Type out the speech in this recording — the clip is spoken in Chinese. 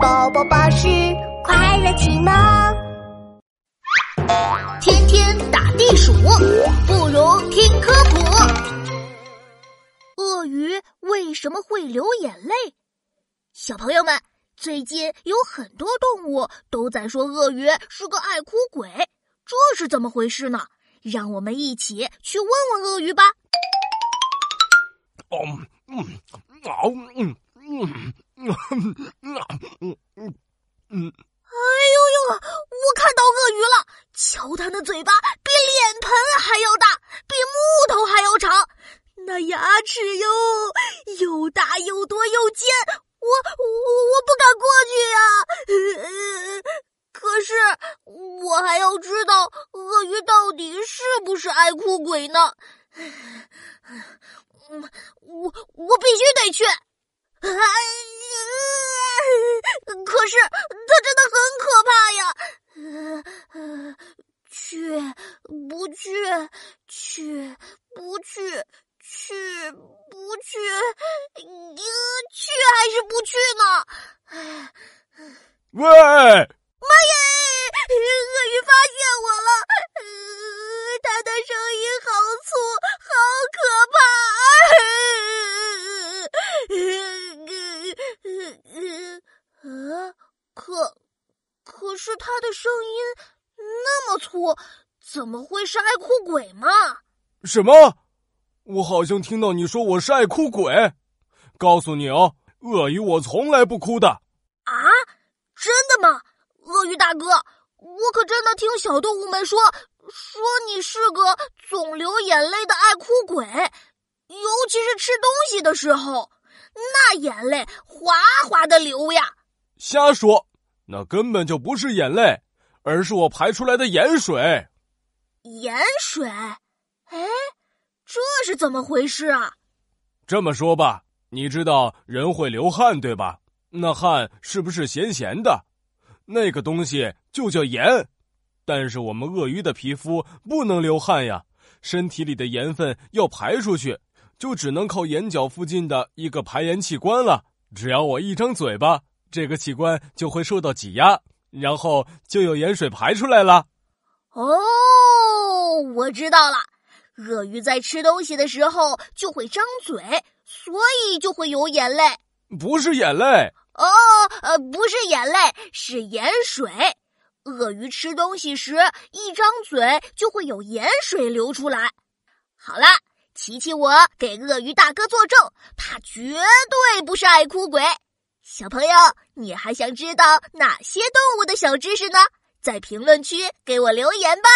宝宝巴士快乐启蒙。天天打地鼠，不如听科普。鳄鱼为什么会流眼泪？小朋友们，最近有很多动物都在说鳄鱼是个爱哭鬼，这是怎么回事呢？让我们一起去问问鳄鱼吧。哦，嗯，啊，嗯，嗯，嗯，嗯。哎呦呦！我看到鳄鱼了，瞧它那嘴巴比脸盆还要大，比木头还要长，那牙齿哟又大又多又尖，我我我不敢过去呀。可是我还要知道鳄鱼到底是不是爱哭鬼呢？我我必须得去。哎呀！可是它真的很可怕呀！去不去？去不去？去不去？去还是不去呢？喂！妈耶！鳄鱼发现我了！它的声音好粗，好可怕！呃，可可是它的声音那么粗，怎么会是爱哭鬼嘛？什么？我好像听到你说我是爱哭鬼。告诉你哦，鳄鱼我从来不哭的。啊？真的吗？鳄鱼大哥，我可真的听小动物们说，说你是个总流眼泪的爱哭鬼，尤其是吃东西的时候，那眼泪哗哗的流呀。瞎说，那根本就不是眼泪，而是我排出来的盐水。盐水？哎，怎么回事啊？这么说吧，你知道人会流汗对吧？那汗是不是咸咸的？那个东西就叫盐，但是我们鳄鱼的皮肤不能流汗呀，身体里的盐分要排出去，就只能靠眼角附近的一个排盐器官了。只要我一张嘴巴，这个器官就会受到挤压，然后就有盐水排出来了。哦，我知道了，鳄鱼在吃东西的时候就会张嘴，所以就会有眼泪。不是眼泪。哦，呃，不是眼泪，是盐水。鳄鱼吃东西时一张嘴就会有盐水流出来。好了，琪琪，我给鳄鱼大哥作证，他绝对不是爱哭鬼。小朋友，你还想知道哪些动物的小知识呢？在评论区给我留言吧。